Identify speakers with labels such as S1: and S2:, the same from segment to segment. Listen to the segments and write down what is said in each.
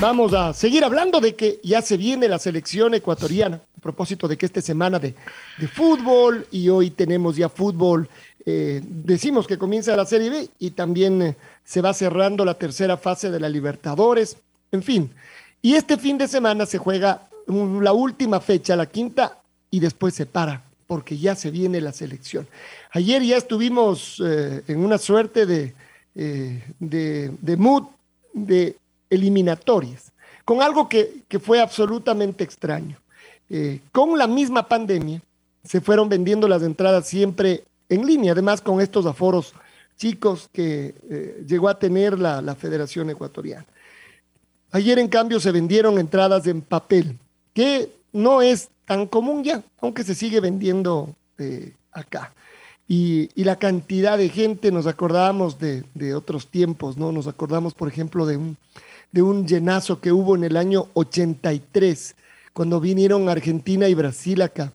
S1: Vamos a seguir hablando de que ya se viene la selección ecuatoriana propósito de que esta semana de, fútbol y hoy tenemos ya fútbol, eh, decimos que comienza la Serie B y también eh, se va cerrando la tercera fase de la Libertadores, en fin. Y este fin de semana se juega la última fecha, la quinta, y después se para, porque ya se viene la selección. Ayer ya estuvimos eh, en una suerte de, de, de mood de eliminatorias, con algo que, que fue absolutamente extraño. Eh, con la misma pandemia, se fueron vendiendo las entradas siempre en línea, además con estos aforos chicos que eh, llegó a tener la, Federación Ecuatoriana. Ayer, en cambio, se vendieron entradas en papel, que no es tan común ya, aunque se sigue vendiendo eh, acá. Y, la cantidad de gente, nos acordamos de, otros tiempos, ¿no? Nos acordamos, por ejemplo, de un, de un llenazo que hubo en el año 83 cuando vinieron Argentina y Brasil acá.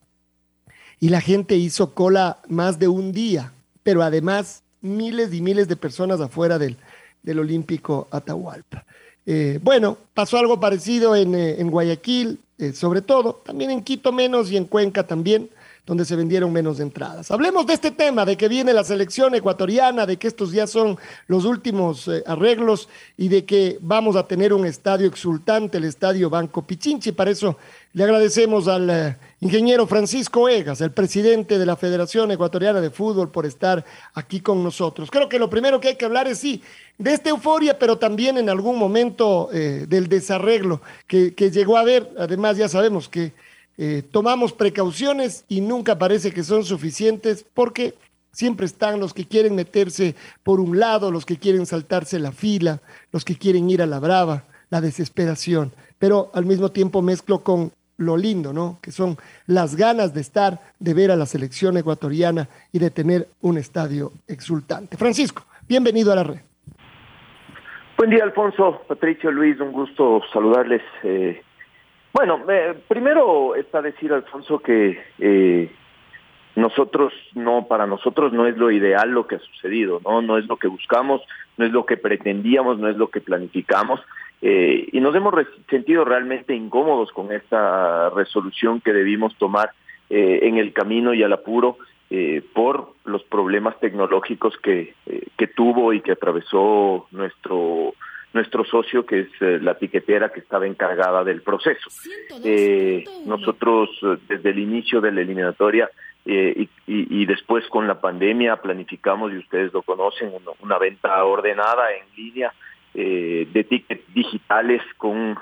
S1: Y la gente hizo cola más de un día, pero además miles y miles de personas afuera del, del Olímpico Atahualpa. Eh, bueno, pasó algo parecido en, eh, Guayaquil, eh, sobre todo, también en Quito menos y en Cuenca también donde se vendieron menos entradas. Hablemos de este tema, de que viene la selección ecuatoriana, de que estos ya son los últimos eh, arreglos y de que vamos a tener un estadio exultante, el estadio Banco Pichinchi. Para eso le agradecemos al eh, ingeniero Francisco Egas, el presidente de la Federación Ecuatoriana de Fútbol, por estar aquí con nosotros. Creo que lo primero que hay que hablar es, sí, de esta euforia, pero también en algún momento eh, del desarreglo que, que llegó a haber. Además, ya sabemos que eh, tomamos precauciones y nunca parece que son suficientes porque siempre están los que quieren meterse por un lado, los que quieren saltarse la fila, los que quieren ir a la brava, la desesperación, pero al mismo tiempo mezclo con lo lindo, ¿no? Que son las ganas de estar, de ver a la selección ecuatoriana y de tener un estadio exultante. Francisco, bienvenido a la red.
S2: Buen día, Alfonso, Patricio, Luis, un gusto saludarles. Eh, bueno, eh, primero está decir, Alfonso, que eh, nosotros no, para nosotros no es lo ideal lo que ha sucedido, no, no es lo que buscamos, no es lo que pretendíamos, no es lo que planificamos. Eh, y nos hemos sentido realmente incómodos con esta resolución que debimos tomar en el camino y al apuro por los problemas tecnológicos que, que tuvo y que atravesó nuestro nuestro socio, que es eh, la piquetera que estaba encargada del proceso. Eh, nosotros, eh, desde el inicio de la eliminatoria y, y, después con la pandemia, planificamos, y ustedes lo conocen, una, venta ordenada en línea de tickets digitales con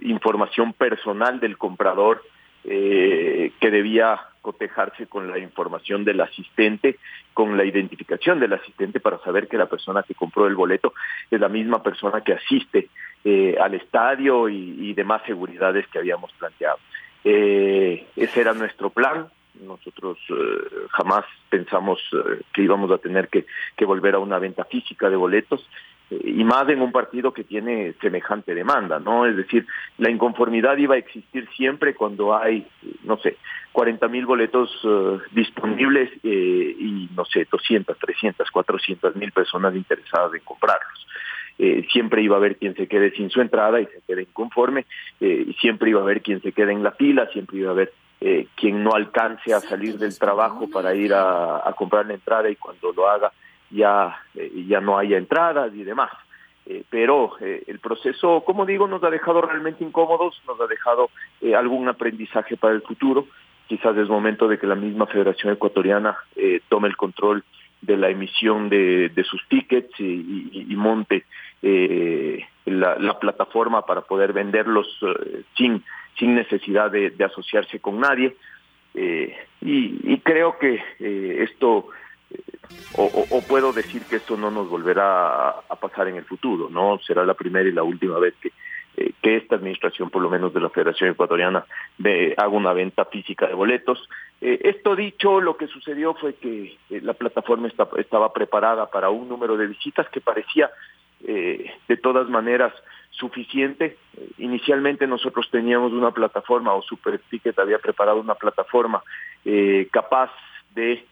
S2: información personal del comprador que debía cotejarse con la información del asistente, con la identificación del asistente para saber que la persona que compró el boleto es la misma persona que asiste eh, al estadio y, demás seguridades que habíamos planteado. Eh, ese era nuestro plan. Nosotros eh, jamás pensamos que íbamos a tener que volver a una venta física de boletos y más en un partido que tiene semejante demanda, ¿no? Es decir, la inconformidad iba a existir siempre cuando hay, no sé, 40 mil boletos eh, disponibles eh, y, no sé, 200, 300, 400 mil personas interesadas en comprarlos. Eh, siempre iba a haber quien se quede sin su entrada y se quede inconforme, y siempre iba a haber quien se quede en la fila, siempre iba a haber quien no alcance a salir del trabajo para ir a, a comprar la entrada y cuando lo haga ya, eh, ya no haya entradas y demás. Eh, pero eh, el proceso, como digo, nos ha dejado realmente incómodos, nos ha dejado algún aprendizaje para el futuro. Quizás es momento de que la misma Federación Ecuatoriana tome el control de la emisión de, sus tickets y, monte eh, la, plataforma para poder venderlos sin, sin necesidad de, asociarse con nadie. Y, creo que esto, o, puedo decir que esto no nos volverá a, pasar en el futuro, ¿no? Será la primera y la última vez que, que esta administración, por lo menos de la Federación Ecuatoriana, haga una venta física de boletos. esto dicho, lo que sucedió fue que la plataforma estaba preparada para un número de visitas que parecía eh, de todas maneras suficiente. Inicialmente nosotros teníamos una plataforma, o Super Ticket había preparado una plataforma eh, capaz de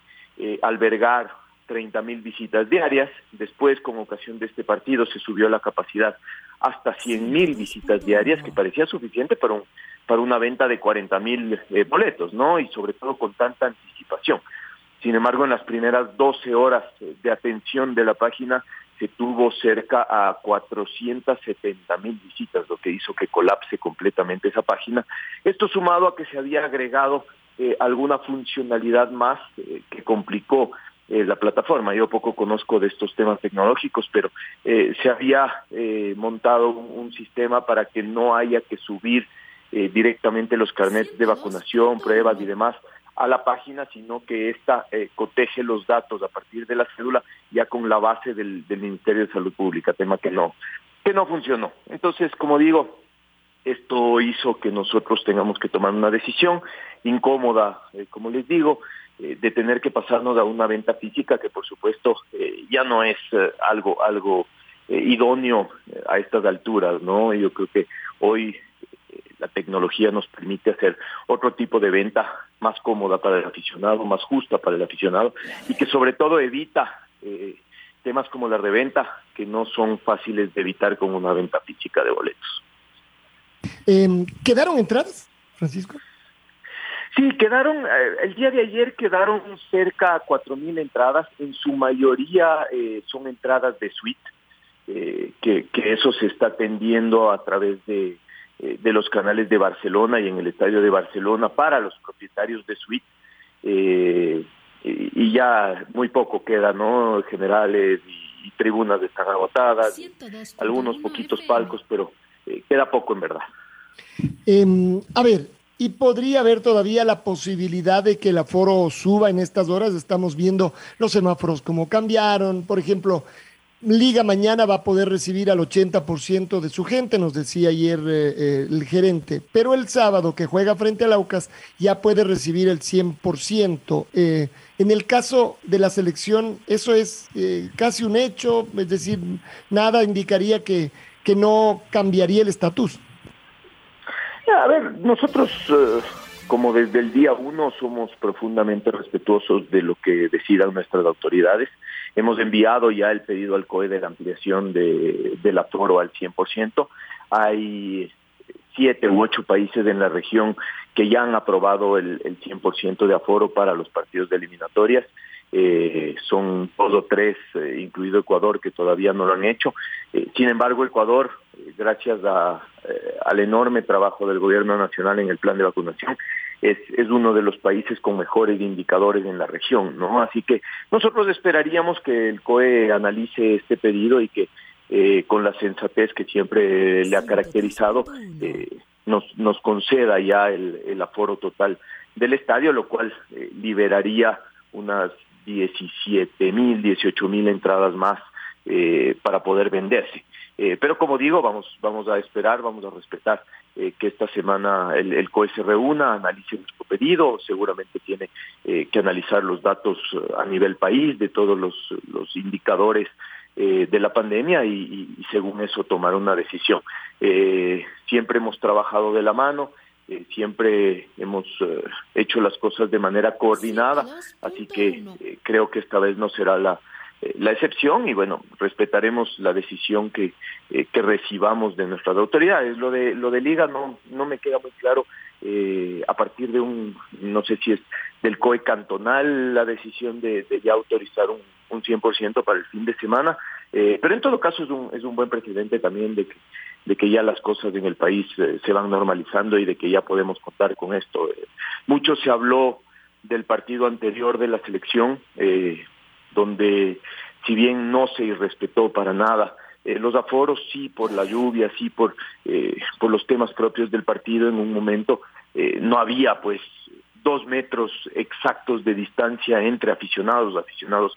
S2: eh, albergar 30 mil visitas diarias. Después, con ocasión de este partido, se subió la capacidad hasta 100 mil visitas diarias, que parecía suficiente para, un, para una venta de 40 mil boletos, ¿no? Y sobre todo con tanta anticipación. Sin embargo, en las primeras 12 horas de atención de la página que tuvo cerca a 470 mil visitas, lo que hizo que colapse completamente esa página. Esto sumado a que se había agregado eh, alguna funcionalidad más eh, que complicó eh, la plataforma. Yo poco conozco de estos temas tecnológicos, pero se había montado un, sistema para que no haya que subir directamente los carnets de vacunación, pruebas y demás a la página, sino que ésta eh, coteje los datos a partir de la cédula ya con la base del, Ministerio de Salud Pública, tema que no, que no funcionó. Entonces, como digo, esto hizo que nosotros tengamos que tomar una decisión incómoda, eh, como les digo, eh, de tener que pasarnos a una venta física que por supuesto ya no es algo algo idóneo a estas alturas, ¿no? Yo creo que hoy la tecnología nos permite hacer otro tipo de venta más cómoda para el aficionado, más justa para el aficionado y que sobre todo evita eh, temas como la reventa que no son fáciles de evitar con una venta física de boletos.
S1: Em, ¿Quedaron entradas, Francisco?
S2: Sí, quedaron, eh, el día de ayer quedaron cerca de 4.000 entradas, en su mayoría eh, son entradas de suite, que, que, eso se está atendiendo a través de eh, de los canales de Barcelona y en el estadio de Barcelona para los propietarios de suite. Eh, y, ya muy poco queda, ¿no? Generales y, tribunas están agotadas, algunos poquitos palcos, pero eh, queda poco en verdad.
S1: Em, a ver, ¿y podría haber todavía la posibilidad de que el aforo suba en estas horas? Estamos viendo los semáforos como cambiaron, por ejemplo, Liga mañana va a poder recibir al 80% de su gente, nos decía ayer eh, eh, el gerente, pero el sábado que juega frente al Aucas ya puede recibir el 100%. Eh, en el caso de la selección, eso es casi un hecho, es decir, nada indicaría que, que no cambiaría el estatus.
S2: A ver, nosotros como desde el día uno somos profundamente respetuosos de lo que decidan nuestras autoridades. Hemos enviado ya el pedido al COE de la ampliación de, del aforo al 100%. Hay siete u ocho países en la región que ya han aprobado el, el 100% de aforo para los partidos de eliminatorias. Eh, son dos o tres, eh, incluido Ecuador, que todavía no lo han hecho. Eh, sin embargo, Ecuador, gracias a, al enorme trabajo del gobierno nacional en el plan de vacunación, es, es uno de los países con mejores indicadores en la región, ¿no? Así que nosotros esperaríamos que el COE analice este pedido y que con la sensatez que siempre le ha caracterizado, nos, nos conceda ya el, el aforo total del estadio, lo cual liberaría unas 17 mil, 18 mil entradas más eh, para poder venderse. Eh, pero como digo, vamos, vamos a esperar, vamos a respetar eh, que esta semana el, el, COE se reúna, analice nuestro pedido, seguramente tiene que analizar los datos a nivel país de todos los, indicadores de la pandemia y, según eso tomar una decisión. siempre hemos trabajado de la mano, eh, siempre hemos eh, hecho las cosas de manera coordinada, así que eh, creo que esta vez no será la, la excepción y bueno, respetaremos la decisión que, que recibamos de nuestras autoridades. Lo de, lo de Liga no, no me queda muy claro a partir de un, no sé si es del COE cantonal la decisión de, de ya autorizar un, un 100% para el fin de semana, pero en todo caso es un, es un buen precedente también de que de que ya las cosas en el país eh, se van normalizando y de que ya podemos contar con esto. Eh, mucho se habló del partido anterior de la selección, eh, donde si bien no se irrespetó para nada, los aforos sí por la lluvia, sí por, por los temas propios del partido en un momento, no había pues dos metros exactos de distancia entre aficionados, aficionados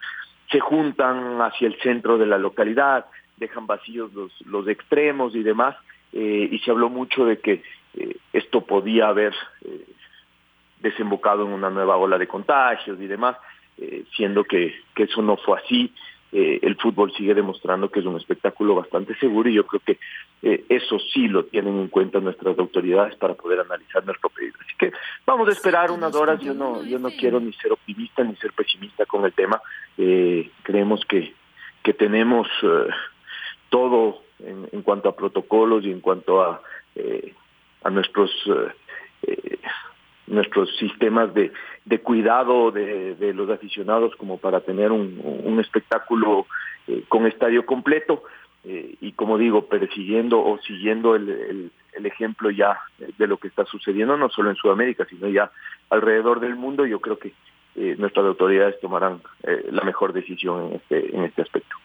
S2: se juntan hacia el centro de la localidad, dejan vacíos los, los extremos y demás, y se habló mucho de que esto podía haber desembocado en una nueva ola de contagios y demás, siendo que, que eso no fue así, eh, el fútbol sigue demostrando que es un espectáculo bastante seguro y yo creo que eh, eso sí lo tienen en cuenta nuestras autoridades para poder analizar nuestro pedido. Así que vamos a esperar unas horas. Yo no, yo no quiero ni ser optimista ni ser pesimista con el tema. Eh, creemos que, que tenemos todo en, en, cuanto a protocolos y en cuanto a, a nuestros nuestros sistemas de, de cuidado de, de, los aficionados como para tener un, un espectáculo eh, con estadio completo eh, y como digo, persiguiendo o siguiendo el, el, el, ejemplo ya de lo que está sucediendo no solo en Sudamérica, sino ya alrededor del mundo, yo creo que eh, nuestras autoridades tomarán eh, la mejor decisión en este, en este aspecto.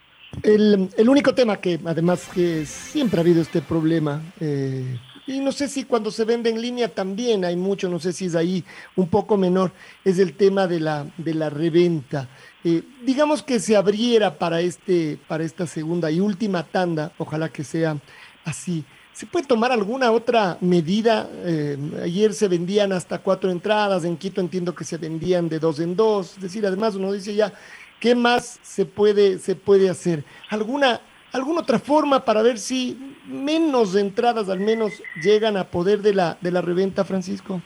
S1: El, el único tema que además que siempre ha habido este problema eh, y no sé si cuando se vende en línea también hay mucho, no sé si es ahí un poco menor, es el tema de la, de la reventa. Eh, digamos que se abriera para, este, para esta segunda y última tanda, ojalá que sea así. ¿Se puede tomar alguna otra medida? Eh, ayer se vendían hasta cuatro entradas, en Quito entiendo que se vendían de dos en dos, es decir, además uno dice ya, ¿qué más se puede, se puede hacer? ¿Alguna alguna otra forma para ver si menos entradas al menos llegan a poder de la, de la reventa, Francisco?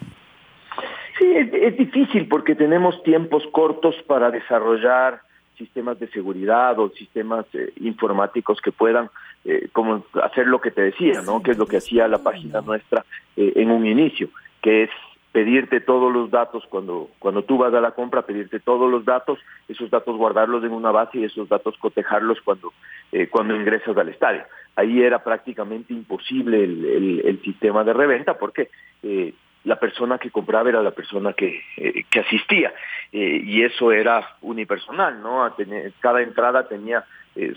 S2: Sí, es, es difícil porque tenemos tiempos cortos para desarrollar sistemas de seguridad o sistemas eh, informáticos que puedan eh, como hacer lo que te decía, ¿no? Que es lo que hacía la página nuestra eh, en un inicio, que es pedirte todos los datos cuando cuando tú vas a la compra, pedirte todos los datos, esos datos guardarlos en una base y esos datos cotejarlos cuando eh, cuando ingresas al estadio. Ahí era prácticamente imposible el, el, sistema de reventa porque eh, la persona que compraba era la persona que, eh, que asistía y eso era unipersonal, ¿no? Cada entrada tenía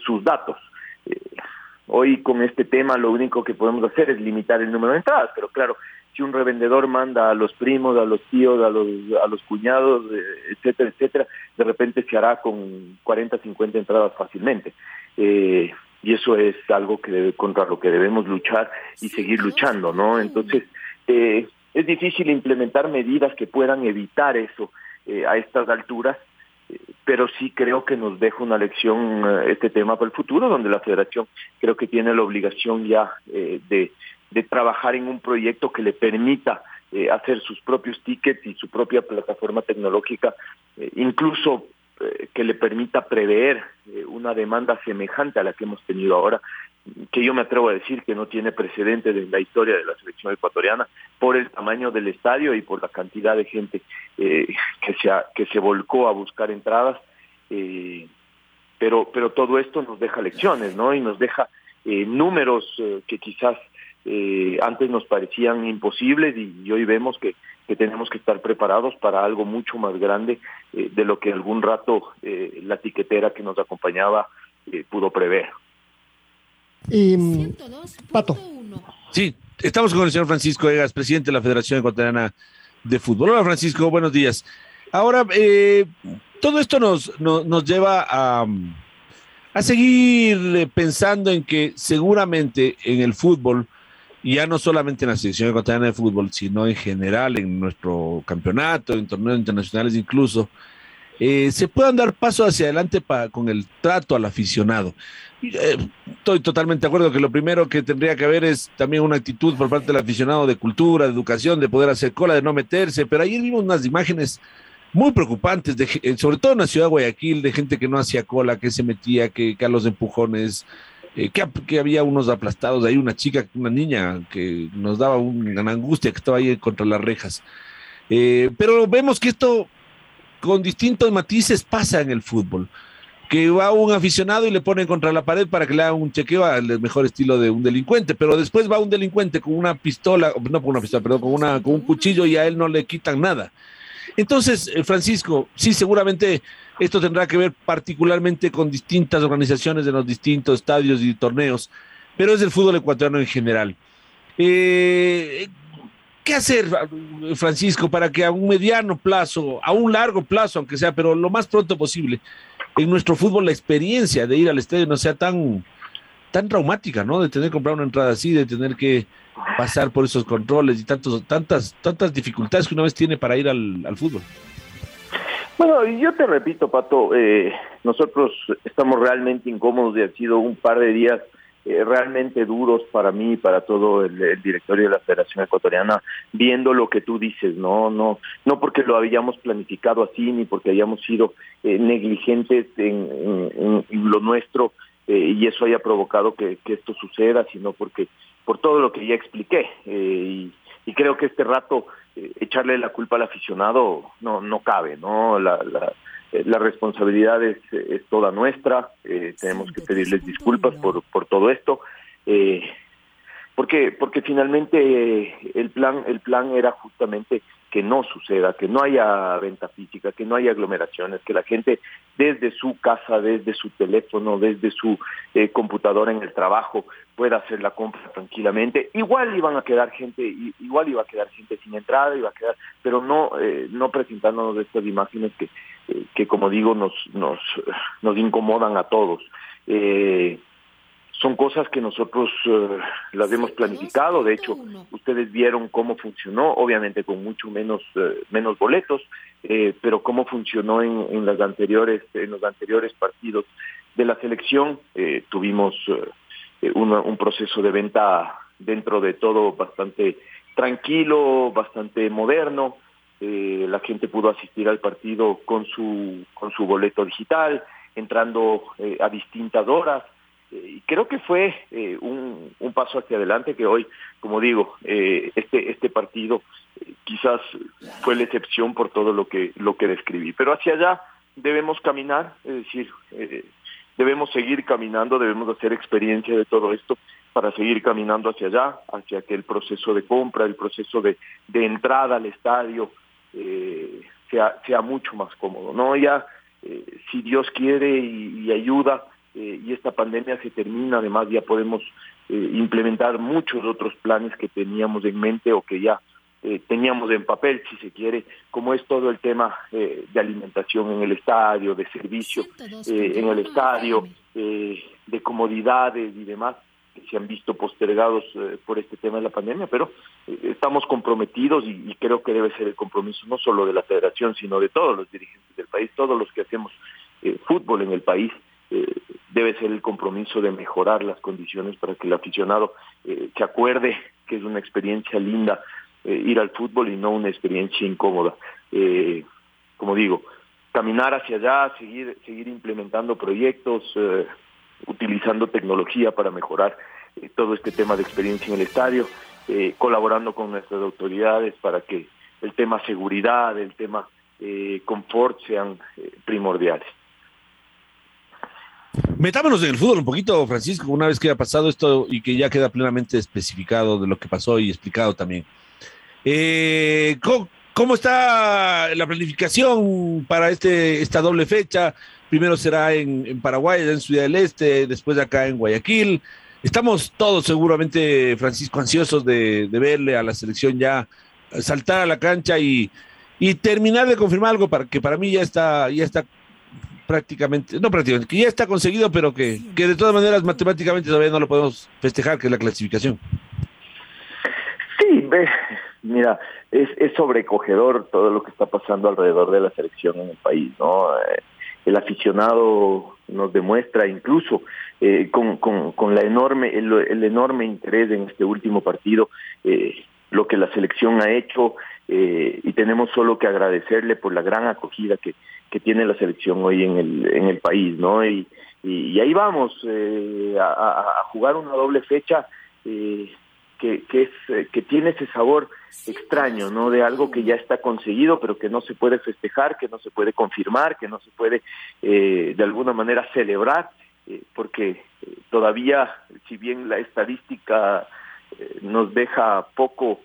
S2: sus datos. hoy con este tema lo único que podemos hacer es limitar el número de entradas, pero claro, si un revendedor manda a los primos, a los tíos, a los, a los cuñados, etcétera, etcétera, de repente se hará con 40, 50 entradas fácilmente. Eh, y eso es algo que debe, contra lo que debemos luchar y seguir luchando, ¿no? Entonces, eh, es difícil implementar medidas que puedan evitar eso eh, a estas alturas, pero sí creo que nos deja una lección este tema para el futuro, donde la federación creo que tiene la obligación ya de de trabajar en un proyecto que le permita eh, hacer sus propios tickets y su propia plataforma tecnológica, eh, incluso eh, que le permita prever eh, una demanda semejante a la que hemos tenido ahora, que yo me atrevo a decir que no tiene precedentes en la historia de la selección ecuatoriana por el tamaño del estadio y por la cantidad de gente que se ha, que se volcó a buscar entradas pero pero todo esto nos deja lecciones no y nos deja números que quizás eh, antes nos parecían imposibles y, hoy vemos que, que, tenemos que estar preparados para algo mucho más grande eh, de lo que algún rato eh, la tiquetera que nos acompañaba eh, pudo prever.
S1: Eh, Pato.
S3: Sí, estamos con el señor Francisco Egas, presidente de la Federación Ecuatoriana de Fútbol. Hola Francisco, buenos días. Ahora, eh, todo esto nos, nos, nos lleva a, a seguir pensando en que seguramente en el fútbol ya no solamente en la selección ecuatoriana de fútbol, sino en general en nuestro campeonato, en torneos internacionales incluso, eh, se puedan dar pasos hacia adelante para, con el trato al aficionado. Eh, estoy totalmente de acuerdo que lo primero que tendría que haber es también una actitud por parte del aficionado de cultura, de educación, de poder hacer cola, de no meterse, pero ayer vimos unas imágenes muy preocupantes, eh, sobre todo en la ciudad de Guayaquil, de gente que no hacía cola, que se metía, que, que los empujones, eh, que, había unos aplastados, hay una chica, una niña que nos daba un, una angustia que estaba ahí contra las rejas. Eh, pero vemos que esto con distintos matices pasa en el fútbol. Que va un aficionado y le pone contra la pared para que le haga un chequeo al mejor estilo de un delincuente, pero después va un delincuente con una pistola, no con una pistola, perdón, con, una, con un cuchillo y a él no le quitan nada. Entonces, eh, Francisco, sí, seguramente esto tendrá que ver particularmente con distintas organizaciones de los distintos estadios y torneos, pero es el fútbol ecuatoriano en general. Eh, ¿Qué hacer, Francisco, para que a un mediano plazo, a un largo plazo, aunque sea, pero lo más pronto posible, en nuestro fútbol la experiencia de ir al estadio no sea tan, tan traumática, ¿no? De tener que comprar una entrada así, de tener que pasar por esos controles y tantos, tantas, tantas dificultades que una vez tiene para ir al, al fútbol.
S2: Bueno, yo te repito, Pato, eh, nosotros estamos realmente incómodos y ha sido un par de días eh, realmente duros para mí y para todo el, directorio de la Federación Ecuatoriana, viendo lo que tú dices, no, no, no porque lo habíamos planificado así ni porque hayamos sido eh, negligentes en, lo nuestro y eso haya provocado que, que, esto suceda, sino porque por todo lo que ya expliqué. Y, y, creo que este rato eh, echarle la culpa al aficionado no, no cabe, ¿no? La, la, eh, la responsabilidad es, es, toda nuestra, eh, tenemos que pedirles disculpas por, por todo esto. Eh, porque porque finalmente el plan el plan era justamente que no suceda, que no haya venta física, que no haya aglomeraciones, que la gente desde su casa, desde su teléfono, desde su eh, computadora en el trabajo pueda hacer la compra tranquilamente. Igual iban a quedar gente, igual iba a quedar gente sin entrada, iba a quedar, pero no eh, no presentándonos estas imágenes que eh, que como digo nos nos nos incomodan a todos. Eh, son cosas que nosotros uh, las hemos planificado, de hecho, ustedes vieron cómo funcionó, obviamente con mucho menos uh, menos boletos, eh, pero cómo funcionó en, en, las anteriores en los anteriores partidos de la selección, eh, tuvimos una, un proceso de venta dentro de todo bastante tranquilo, bastante moderno, eh, la gente pudo asistir al partido con su con su boleto digital, entrando a distintas horas, y creo que fue eh, un, paso hacia adelante que hoy, como digo, eh, este este partido eh, quizás fue la excepción por todo lo que lo que describí, pero hacia allá debemos caminar, es decir, eh, debemos seguir caminando, debemos hacer experiencia de todo esto para seguir caminando hacia allá, hacia que el proceso de compra, el proceso de, de entrada al estadio sea sea mucho más cómodo, no ya si Dios quiere y ayuda eh, y esta pandemia se termina, además ya podemos eh, implementar muchos otros planes que teníamos en mente o que ya eh, teníamos en papel, si se quiere, como es todo el tema eh, de alimentación en el estadio, de servicio eh, en el estadio, eh, de comodidades y demás que se han visto postergados por este tema de la pandemia, pero estamos comprometidos y, y, creo que debe ser el compromiso no solo de la federación, sino de todos los dirigentes del país, todos los que hacemos eh, fútbol en el país, eh, debe ser el compromiso de mejorar las condiciones para que el aficionado eh, se acuerde que es una experiencia linda eh, ir al fútbol y no una experiencia incómoda. Como digo, caminar hacia allá, seguir, implementando proyectos, utilizando tecnología para mejorar todo este tema de experiencia en el estadio, colaborando con nuestras autoridades para que el tema seguridad, el tema confort sean primordiales.
S3: Metámonos en el fútbol un poquito, Francisco, una vez que ha pasado esto y que ya queda plenamente especificado de lo que pasó y explicado también. Eh, ¿cómo, ¿cómo, está la planificación para este, esta doble fecha? Primero será en, en Paraguay, en Ciudad del Este, después acá en Guayaquil. Estamos todos seguramente, Francisco, ansiosos de, de verle a la selección ya saltar a la cancha y, y terminar de confirmar algo para que para mí ya está, ya está prácticamente, no prácticamente, que ya está conseguido, pero que, que de todas maneras matemáticamente todavía no lo podemos festejar, que es la clasificación.
S2: Sí, ve, mira, es, es sobrecogedor todo lo que está pasando alrededor de la selección en el país, ¿no? Eh, el aficionado nos demuestra incluso eh, con, con, con, la enorme, el, el, enorme interés en este último partido, eh, lo que la selección ha hecho, eh, y tenemos solo que agradecerle por la gran acogida que, que tiene la selección hoy en el, en el país, ¿no? Y, y, y ahí vamos eh, a, a, jugar una doble fecha eh, que, que, es, que tiene ese sabor extraño, ¿no? De algo que ya está conseguido, pero que no se puede festejar, que no se puede confirmar, que no se puede eh, de alguna manera celebrar, eh, porque todavía, si bien la estadística eh, nos deja poco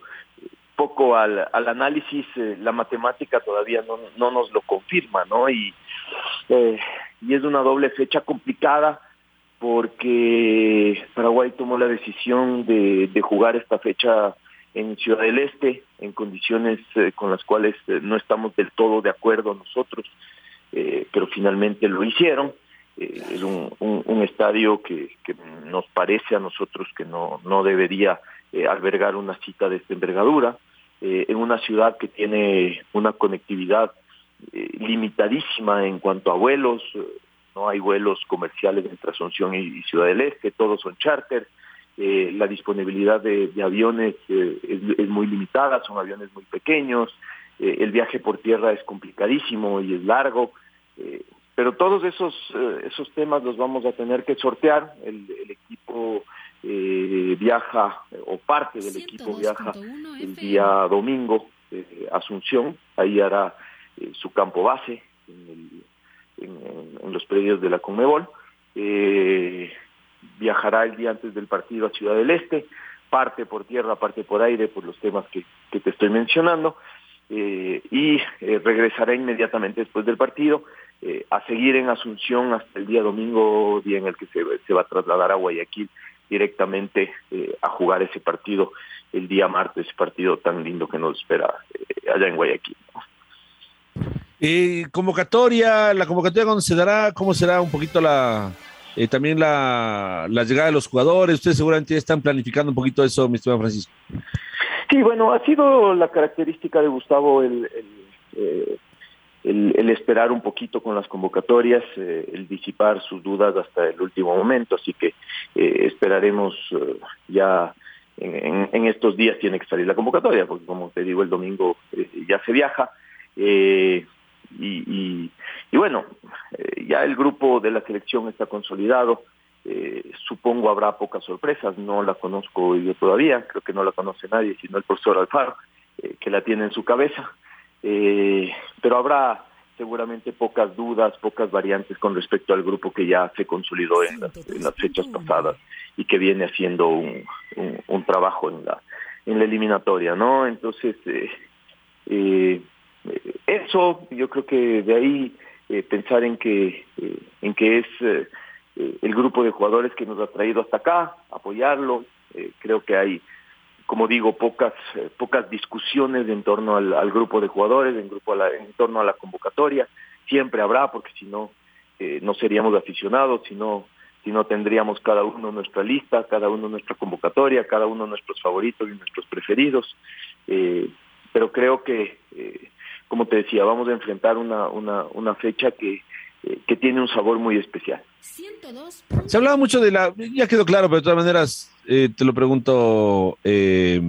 S2: poco al, al análisis, eh, la matemática todavía no, no, nos lo confirma, ¿no? Y, eh, y es una doble fecha complicada porque Paraguay tomó la decisión de, de jugar esta fecha en Ciudad del Este, en condiciones eh, con las cuales eh, no estamos del todo de acuerdo nosotros, pero finalmente lo hicieron. es un, un, un estadio que, que, nos parece a nosotros que no, no debería albergar una cita de esta envergadura, en una ciudad que tiene una conectividad limitadísima en cuanto a vuelos, no hay vuelos comerciales entre Asunción y Ciudad del Este, todos son charter, eh, la disponibilidad de, aviones eh, es, muy limitada, son aviones muy pequeños, eh, el viaje por tierra es complicadísimo y es largo, eh, pero todos esos, esos temas los vamos a tener que sortear, el equipo viaja, o parte del equipo viaja el día domingo a Asunción, ahí hará su campo base en, el, en, en, los predios de la Conmebol, eh, viajará el día antes del partido a Ciudad del Este, parte por tierra, parte por aire, por los temas que, que te estoy mencionando, eh, y eh, regresará inmediatamente después del partido eh, a seguir en Asunción hasta el día domingo, día en el que se, se va a trasladar a Guayaquil directamente eh, a jugar ese partido el día martes, partido tan lindo que nos espera eh, allá en Guayaquil.
S3: convocatoria, la convocatoria cuando se dará, cómo será un poquito la, eh, también la, la, llegada de los jugadores. Ustedes seguramente están planificando un poquito eso, mi estimado Francisco.
S2: Sí, bueno, ha sido la característica de Gustavo el, el, eh, el, el esperar un poquito con las convocatorias, eh, el disipar sus dudas hasta el último momento, así que eh, esperaremos eh, ya en, en, estos días tiene que salir la convocatoria, porque como te digo, el domingo eh, ya se viaja. Y, y, y bueno, ya el grupo de la selección está consolidado, supongo habrá pocas sorpresas, no la conozco yo todavía, creo que no la conoce nadie, sino el profesor Alfaro, que la tiene en su cabeza, eh, pero habrá seguramente pocas dudas, pocas variantes con respecto al grupo que ya se consolidó en las, en las fechas pasadas y que viene haciendo un, un, un trabajo en la, en la eliminatoria, ¿no? Entonces, eh, eh, eso, yo creo que de ahí eh, pensar en que, eh, en que es el grupo de jugadores que nos ha traído hasta acá, apoyarlo, creo que hay, como digo, pocas, pocas discusiones en torno al, grupo de jugadores, en, grupo a la, en torno a la convocatoria, siempre habrá, porque si no, no seríamos aficionados, si no, tendríamos cada uno nuestra lista, cada uno nuestra convocatoria, cada uno nuestros favoritos y nuestros preferidos, pero creo que como te decía, vamos a enfrentar una, una, fecha que, eh, que tiene un sabor muy especial.
S3: Se hablaba mucho de la, ya quedó claro, pero de todas maneras eh, te lo pregunto, eh,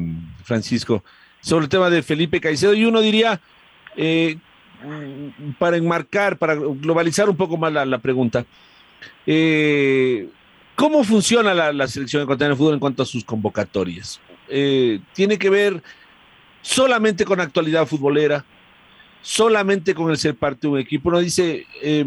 S3: Francisco, sobre el tema de Felipe Caicedo, y uno diría, eh, para enmarcar, para globalizar un poco más la, pregunta, ¿cómo funciona la, la selección ecuatoriana de fútbol en cuanto a sus convocatorias? ¿Tiene que ver solamente con actualidad futbolera? solamente con el ser parte de un equipo. Uno dice, eh,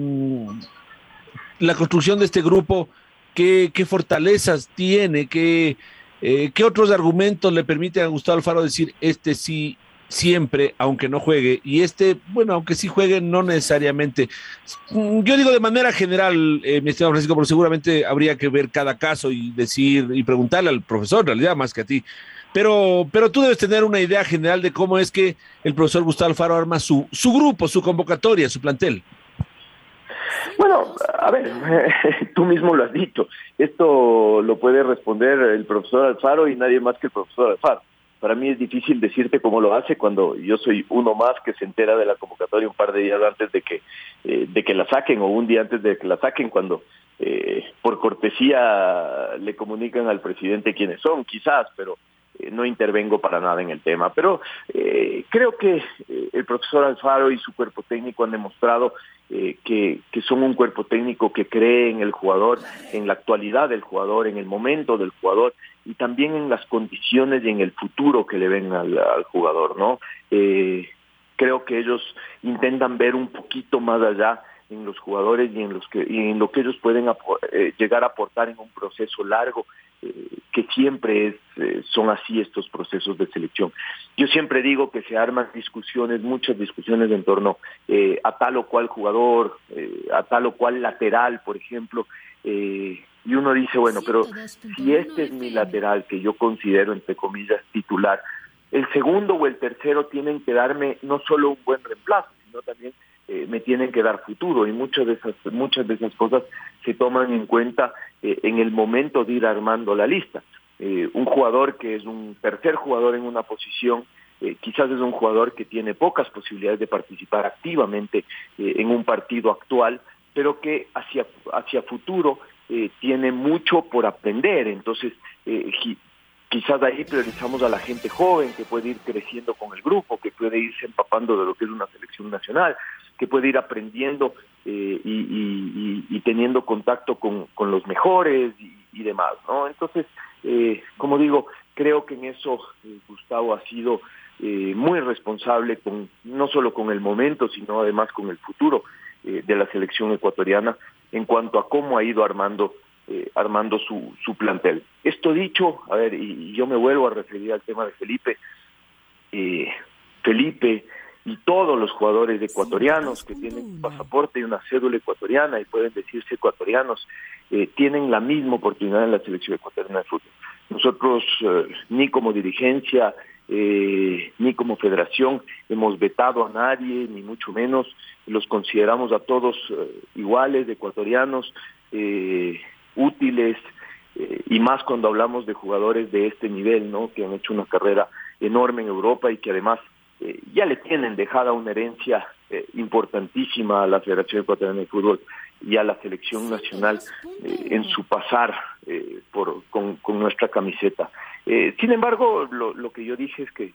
S3: la construcción de este grupo, ¿qué, fortalezas tiene? ¿Qué, eh, ¿Qué otros argumentos le permiten a Gustavo Alfaro decir, este sí, siempre, aunque no juegue, y este, bueno, aunque sí juegue, no necesariamente. Yo digo de manera general, eh, mi estimado Francisco, pero seguramente habría que ver cada caso y decir y preguntarle al profesor, en realidad, más que a ti. Pero, pero tú debes tener una idea general de cómo es que el profesor Gustavo Alfaro arma su, su grupo, su convocatoria, su plantel.
S2: Bueno, a ver, tú mismo lo has dicho. Esto lo puede responder el profesor Alfaro y nadie más que el profesor Alfaro. Para mí es difícil decirte cómo lo hace cuando yo soy uno más que se entera de la convocatoria un par de días antes de que eh, de que la saquen o un día antes de que la saquen cuando eh, por cortesía le comunican al presidente quiénes son, quizás, pero no intervengo para nada en el tema, pero eh, creo que eh, el profesor Alfaro y su cuerpo técnico han demostrado eh, que, que, son un cuerpo técnico que cree en el jugador, en la actualidad del jugador, en el momento del jugador y también en las condiciones y en el futuro que le ven al, al jugador, ¿no? Eh, creo que ellos intentan ver un poquito más allá en los jugadores y en los que y en lo que ellos pueden eh, llegar a aportar en un proceso largo que siempre es, eh, son así estos procesos de selección. Yo siempre digo que se arman discusiones, muchas discusiones en torno eh, a tal o cual jugador, a tal o cual lateral, por ejemplo, y uno dice, bueno, pero si este es mi lateral que yo considero, entre comillas, titular, el segundo o el tercero tienen que darme no solo un buen reemplazo, sino también eh, me tienen que dar futuro y muchas de esas muchas de esas cosas se toman en cuenta eh, en el momento de ir armando la lista. Eh, un jugador que es un tercer jugador en una posición quizás es un jugador que tiene pocas posibilidades de participar activamente en un partido actual, pero que hacia hacia futuro tiene mucho por aprender. Entonces quizás ahí priorizamos a la gente joven que puede ir creciendo con el grupo, que puede irse empapando de lo que es una selección nacional, que puede ir aprendiendo eh, y, teniendo contacto con, los mejores y, demás. Entonces, eh, como digo, creo que en eso eh, Gustavo ha sido muy responsable con no solo con el momento, sino además con el futuro de la selección ecuatoriana en cuanto a cómo ha ido armando eh, armando su, su plantel. Esto dicho, a ver, y, yo me vuelvo a referir al tema de Felipe. Eh, Felipe y todos los jugadores ecuatorianos que tienen un pasaporte y una cédula ecuatoriana y pueden decirse ecuatorianos, eh, tienen la misma oportunidad en la selección ecuatoriana de fútbol. Nosotros, ni como dirigencia, ni como federación hemos vetado a nadie, ni mucho menos, los consideramos a todos iguales, ecuatorianos, eh, útiles eh, y más cuando hablamos de jugadores de este nivel, ¿no? Que han hecho una carrera enorme en Europa y que además eh, ya le tienen dejada una herencia eh, importantísima a la Federación Ecuatoriana de Fútbol y a la selección nacional en su pasar por, con, con, nuestra camiseta. sin embargo, lo, lo, que yo dije es que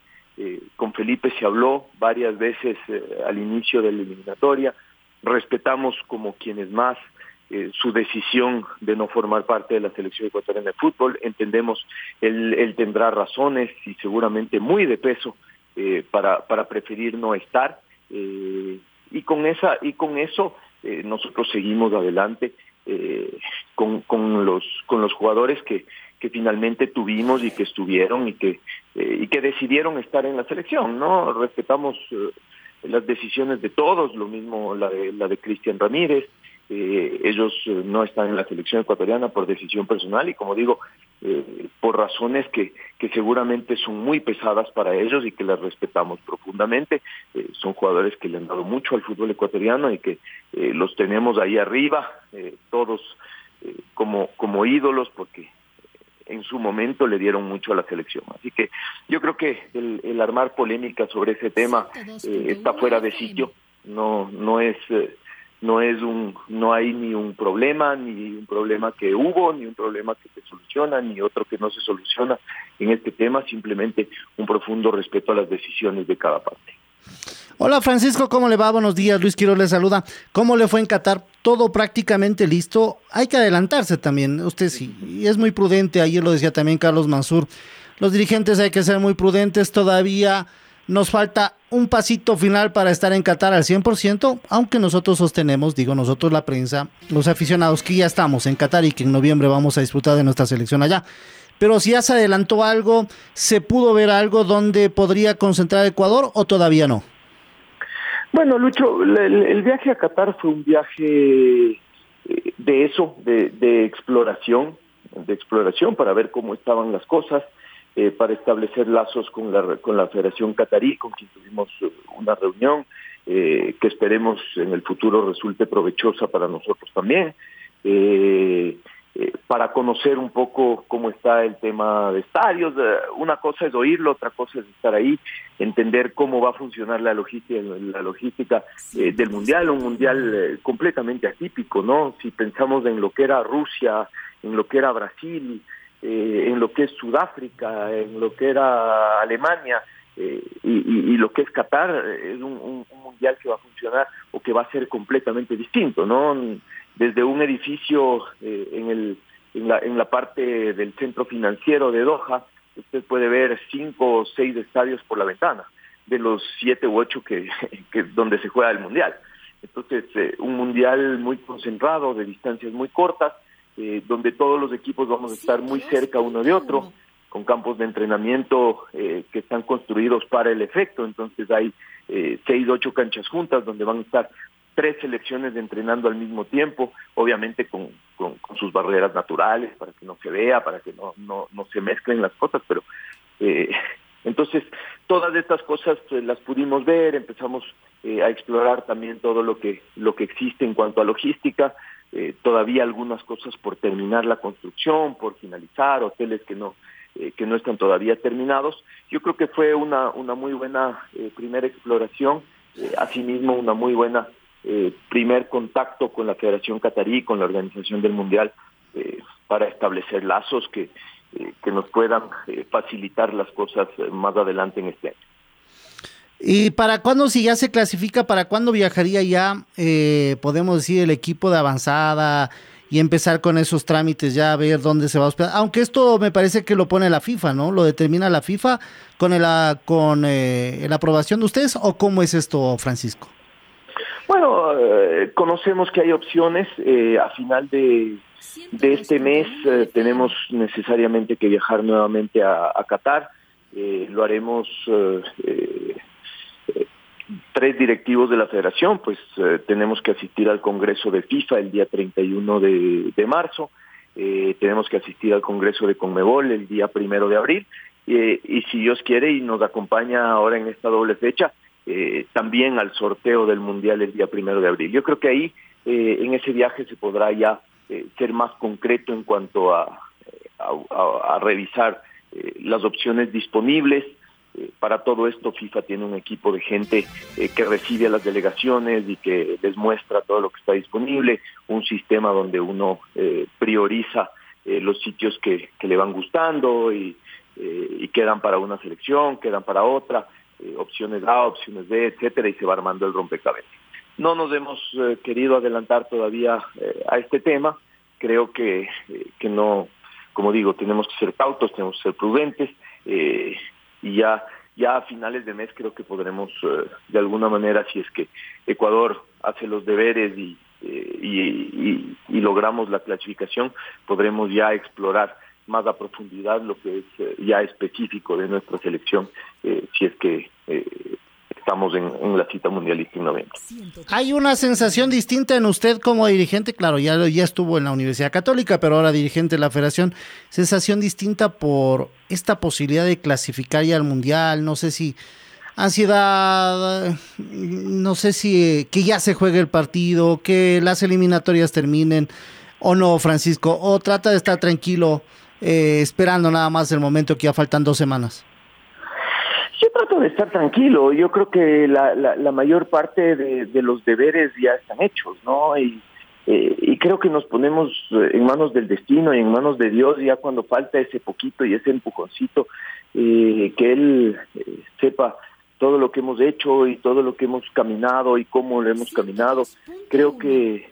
S2: con Felipe se habló varias veces al inicio de la eliminatoria, respetamos como quienes más eh, su decisión de no formar parte de la selección ecuatoriana de fútbol. Entendemos, él, él tendrá razones y seguramente muy de peso eh, para, para preferir no estar. Eh, y con esa y con eso nosotros seguimos adelante con, con los con los jugadores que que finalmente tuvimos y que estuvieron y que y que decidieron estar en la selección no respetamos las decisiones de todos lo mismo la de la de Cristian Ramírez eh, ellos eh, no están en la selección ecuatoriana por decisión personal y como digo, eh, por razones que, que seguramente son muy pesadas para ellos y que las respetamos profundamente. son jugadores que le han dado mucho al fútbol ecuatoriano y que los tenemos ahí arriba, todos como, como ídolos porque en su momento le dieron mucho a la selección. Así que yo creo que el, el armar polémica sobre ese tema está fuera de sitio, no, no es no es un no hay ni un problema ni un problema que hubo ni un problema que se soluciona ni otro que no se soluciona en este tema simplemente un profundo respeto a las decisiones de cada parte
S4: Hola Francisco, ¿cómo le va? Buenos días, Luis Quiroz le saluda. ¿Cómo le fue en Qatar? Todo prácticamente listo. Hay que adelantarse también. Usted sí, y es muy prudente, ayer lo decía también Carlos Mansur. Los dirigentes hay que ser muy prudentes todavía nos falta un pasito final para estar en Qatar al 100%, aunque nosotros sostenemos, digo nosotros la prensa, los aficionados que ya estamos en Qatar y que en noviembre vamos a disfrutar de nuestra selección allá. Pero si ya se adelantó algo, ¿se pudo ver algo donde podría concentrar Ecuador o todavía no?
S2: Bueno, Lucho, el, viaje a Qatar fue un viaje eh, de eso, de, de exploración, de exploración para ver cómo estaban las cosas eh, para establecer lazos con la, con la Federación Catarí, con quien tuvimos eh, una reunión eh, que esperemos en el futuro resulte provechosa para nosotros también, para conocer un poco cómo está el tema de estadios. una cosa es oírlo, otra cosa es estar ahí, entender cómo va a funcionar la logística, la logística del mundial, un mundial completamente atípico, ¿no? Si pensamos en lo que era Rusia, en lo que era Brasil, eh, en lo que es Sudáfrica, en lo que era Alemania eh, y, lo que es Qatar, es un, mundial que va a funcionar o que va a ser completamente distinto, ¿no? Desde un edificio eh, en, el, en, la, en la parte del centro financiero de Doha, usted puede ver cinco o seis estadios por la ventana, de los siete u ocho que, que donde se juega el mundial. Entonces, un mundial muy concentrado, de distancias muy cortas, donde todos los equipos vamos a estar muy cerca uno de otro, con campos de entrenamiento que están construidos para el efecto. Entonces hay seis, ocho canchas juntas donde van a estar tres selecciones entrenando al mismo tiempo, obviamente con, con, sus barreras naturales, para que no se vea, para que no, no, no se mezclen las cosas, pero eh, entonces todas estas cosas pues, las pudimos ver, empezamos eh, a explorar también todo lo que, lo que existe en cuanto a logística, eh, todavía algunas cosas por terminar la construcción, por finalizar, hoteles que no, que no están todavía terminados. Yo creo que fue una, una muy buena primera exploración, asimismo una muy buena eh, primer contacto con la Federación Catarí, con la organización del Mundial, eh, para establecer lazos que, eh, que nos puedan facilitar las cosas más adelante en este año.
S4: ¿Y para cuándo, si ya se clasifica, para cuándo viajaría ya, podemos decir, el equipo de avanzada y empezar con esos trámites ya a ver dónde se va a hospedar? Aunque esto me parece que lo pone la FIFA, ¿no? Lo determina la FIFA con, el, con la aprobación de ustedes o cómo es esto, Francisco?
S2: Bueno, eh, conocemos que hay opciones. Eh, a final de, este mes eh, tenemos necesariamente que viajar nuevamente a, Qatar. lo haremos tres directivos de la federación, pues tenemos que asistir al Congreso de FIFA el día 31 de, de marzo. tenemos que asistir al Congreso de Conmebol el día primero de abril. y si Dios quiere y nos acompaña ahora en esta doble fecha, eh, también al sorteo del Mundial el día primero de abril. Yo creo que ahí, eh, en ese viaje, se podrá ya eh, ser más concreto en cuanto a, a, revisar las opciones disponibles. Para todo esto, FIFA tiene un equipo de gente que recibe a las delegaciones y que les muestra todo lo que está disponible, un sistema donde uno prioriza los sitios que, le van gustando y, quedan para una selección, quedan para otra. Eh, opciones A, opciones B, etcétera, y se va armando el rompecabezas. No nos hemos eh, querido adelantar todavía eh, a este tema. Creo que, que no, como digo, tenemos que ser cautos, tenemos que ser prudentes y ya ya a finales de mes creo que podremos de alguna manera, si es que Ecuador hace los deberes y, y, y, logramos la clasificación, podremos ya explorar más a profundidad lo que es eh, ya específico de nuestra selección, eh, si es que eh, estamos en, la cita mundialista en noviembre.
S4: Hay una sensación distinta en usted como dirigente, claro, ya, estuvo en la Universidad Católica, pero ahora dirigente de la federación, sensación distinta por esta posibilidad de clasificar ya al mundial, no sé si ansiedad, no sé si que ya se juegue el partido, que las eliminatorias terminen o no, Francisco, o trata de estar tranquilo eh, esperando nada más el momento que ya faltan dos semanas?
S2: Yo trato de estar tranquilo. Yo creo que la, la, mayor parte de, los deberes ya están hechos, ¿no? Y, eh, creo que nos ponemos en manos del destino y en manos de Dios ya cuando falta ese poquito y ese empujoncito, eh, que Él sepa todo lo que hemos hecho y todo lo que hemos caminado y cómo lo hemos caminado. Creo que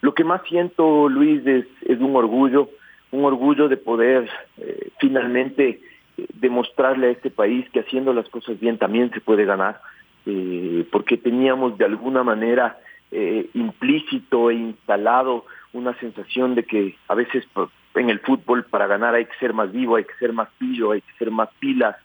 S2: lo que más siento, Luis, es, es un orgullo un orgullo de poder eh, finalmente eh, demostrarle a este país que haciendo las cosas bien también se puede ganar, eh, porque teníamos de alguna manera implícito e instalado una sensación de que a veces en el fútbol para ganar hay que ser más vivo, hay que ser más pillo, hay que ser más pilas,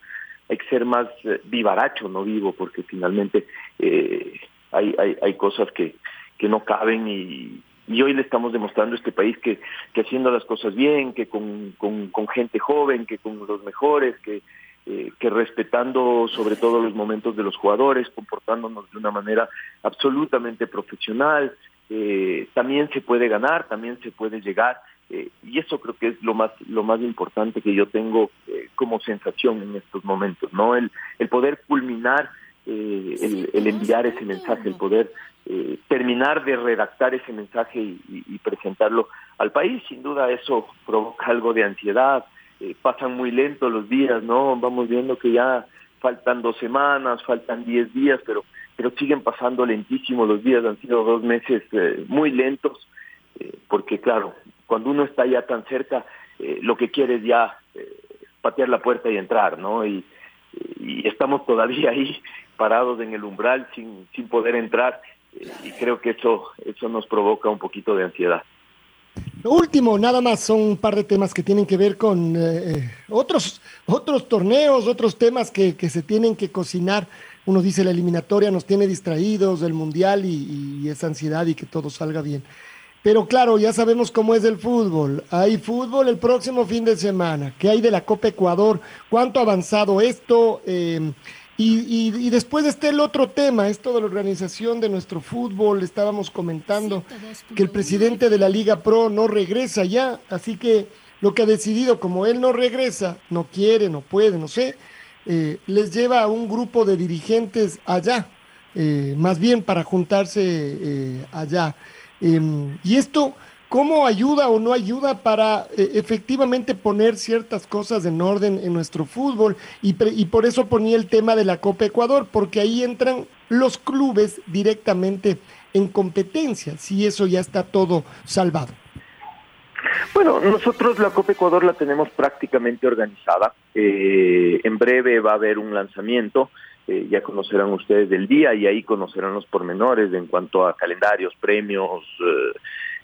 S2: hay que ser más vivaracho, no vivo, porque finalmente hay, hay, hay cosas que, que no caben y, y hoy le estamos demostrando a este país que, que haciendo las cosas bien, que con, con, gente joven, que con los mejores, que, eh, que respetando sobre todo los momentos de los jugadores, comportándonos de una manera absolutamente profesional, eh, también se puede ganar, también se puede llegar. Eh, y eso creo que es lo más lo más importante que yo tengo como sensación en estos momentos, no el, el poder culminar el, el, enviar ese mensaje, el poder eh, terminar de redactar ese mensaje y, presentarlo al país. Sin duda eso provoca algo de ansiedad, eh, pasan muy lento los días, ¿no? Vamos viendo que ya faltan dos semanas, faltan diez días, pero, pero siguen pasando lentísimo los días, han sido dos meses eh, muy lentos, porque claro, cuando uno está ya tan cerca, lo que quiere es ya patear la puerta y entrar, ¿no? Y, y estamos todavía ahí parados en el umbral sin, sin poder entrar y creo que eso, eso nos provoca un poquito de ansiedad.
S1: Lo último, nada más, son un par de temas que tienen que ver con eh, otros, otros torneos, otros temas que, que, se tienen que cocinar. Uno dice la eliminatoria nos tiene distraídos, el mundial y, y esa ansiedad y que todo salga bien. Pero claro, ya sabemos cómo es el fútbol. Hay fútbol el próximo fin de semana. ¿Qué hay de la Copa Ecuador? ¿Cuánto ha avanzado esto? Eh, y, y, y, después está el otro tema, esto de la organización de nuestro fútbol. Estábamos comentando que el presidente de la Liga Pro no regresa ya, así que lo que ha decidido, como él no regresa, no quiere, no puede, no sé, eh, les lleva a un grupo de dirigentes allá, eh, más bien para juntarse eh, allá. Em, y esto, ¿cómo ayuda o no ayuda para eh, efectivamente poner ciertas cosas en orden en nuestro fútbol? Y, y, por eso ponía el tema de la Copa Ecuador, porque ahí entran los clubes directamente en competencia, si eso ya está todo salvado.
S2: Bueno, nosotros la Copa Ecuador la tenemos prácticamente organizada. Eh, en breve va a haber un lanzamiento. Eh, ya conocerán ustedes del día y ahí conocerán los pormenores en cuanto a calendarios, premios, eh,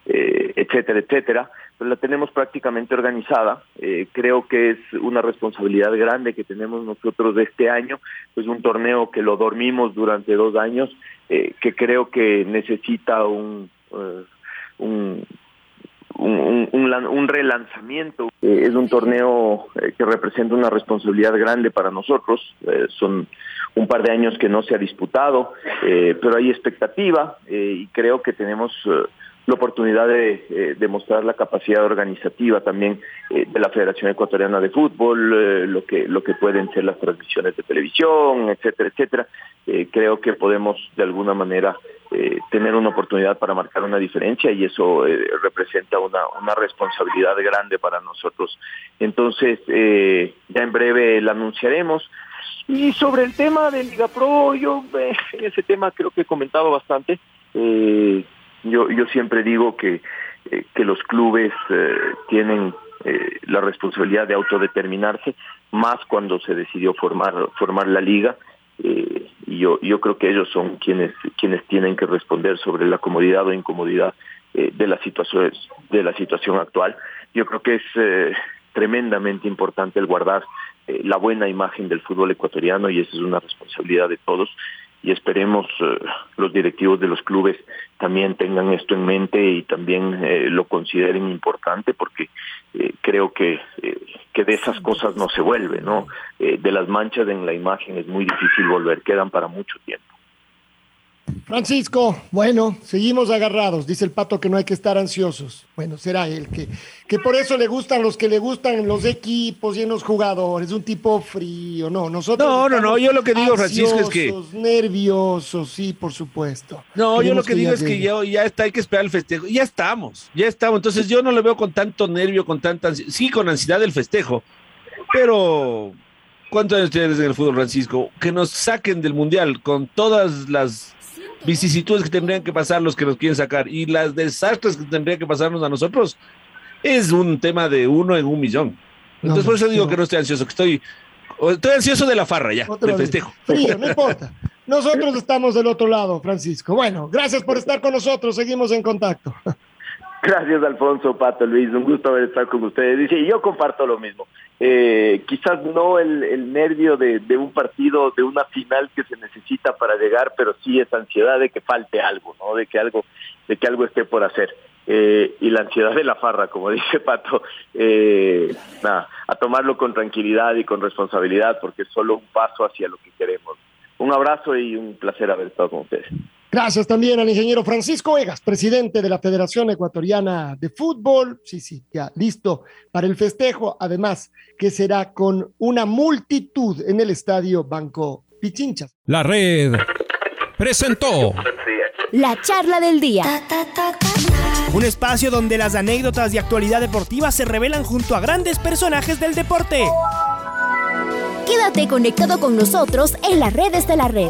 S2: eh, etcétera, etcétera. Pero la tenemos prácticamente organizada. Eh, creo que es una responsabilidad grande que tenemos nosotros de este año, pues un torneo que lo dormimos durante dos años, eh, que creo que necesita un, un un, un, relanzamiento. Eh, es un torneo eh, que representa una responsabilidad grande para nosotros. Eh, son un par de años que no se ha disputado, pero hay expectativa y creo que tenemos la oportunidad de demostrar la capacidad organizativa también de la Federación Ecuatoriana de Fútbol, lo que lo que pueden ser las transmisiones de televisión, etcétera, etcétera. creo que podemos de alguna manera eh, tener una oportunidad para marcar una diferencia y eso eh, representa una, una responsabilidad grande para nosotros. Entonces, eh, ya en breve la anunciaremos. Y sobre el tema de Liga Pro, yo eh, en ese tema creo que he comentado bastante. Eh, yo, yo siempre digo que, eh, que los clubes tienen la responsabilidad de autodeterminarse, más cuando se decidió formar, formar la liga eh, y yo, yo creo que ellos son quienes, quienes tienen que responder sobre la comodidad o incomodidad eh, de, la situación, de la situación actual. Yo creo que es eh, tremendamente importante el guardar eh, la buena imagen del fútbol ecuatoriano y esa es una responsabilidad de todos y esperemos eh, los directivos de los clubes también tengan esto en mente y también eh, lo consideren importante porque eh, creo que, que de esas cosas no se vuelve, ¿no? De las manchas en la imagen es muy difícil volver, quedan para mucho tiempo.
S1: Francisco, bueno, seguimos agarrados. Dice el pato que no hay que estar ansiosos. Bueno, será él que, que por eso le gustan los que le gustan los equipos y en los jugadores. Un tipo frío, no. Nosotros
S3: no, no, no. Yo lo que digo, Francisco, es que
S1: nerviosos, sí, por supuesto.
S3: No, Queremos yo lo que, que digo es llegue. que ya, ya está, hay que esperar el festejo. Ya estamos, ya estamos. Entonces yo no lo veo con tanto nervio, con tanta ansiedad. Sí, con ansiedad del festejo, pero ¿cuántos años tienes en el fútbol, Francisco? Que nos saquen del mundial con todas las vicisitudes que tendrían que pasar los que nos quieren sacar y las desastres que tendrían que pasarnos a nosotros, es un tema de uno en un millón. Entonces, no, por eso digo no. que no estoy ansioso, que estoy, estoy ansioso de la farra ya, Otra del festejo.
S1: Frío, no importa. Nosotros estamos del otro lado, Francisco. Bueno, gracias por estar con nosotros, seguimos en contacto.
S2: Gracias, Alfonso, Pato, Luis, un gusto haber estado con ustedes. Y yo comparto lo mismo. Eh, quizás no el, nervio de, de, un partido, de una final que se necesita para llegar, pero sí esa ansiedad de que falte algo, ¿no? De que algo, de que algo esté por hacer. Eh, y la ansiedad de la farra, como dice Pato, eh, nada, a tomarlo con tranquilidad y con responsabilidad, porque es solo un paso hacia lo que queremos. Un abrazo y un placer haber estado con ustedes.
S1: Gracias también al ingeniero Francisco Egas, presidente de la Federación Ecuatoriana de Fútbol. Sí, sí, ya listo para el festejo. Además, que será con una multitud en el estadio Banco Pichinchas.
S5: La red presentó
S6: la charla del día.
S7: Un espacio donde las anécdotas de actualidad deportiva se revelan junto a grandes personajes del deporte.
S6: Quédate conectado con nosotros en las redes de la red.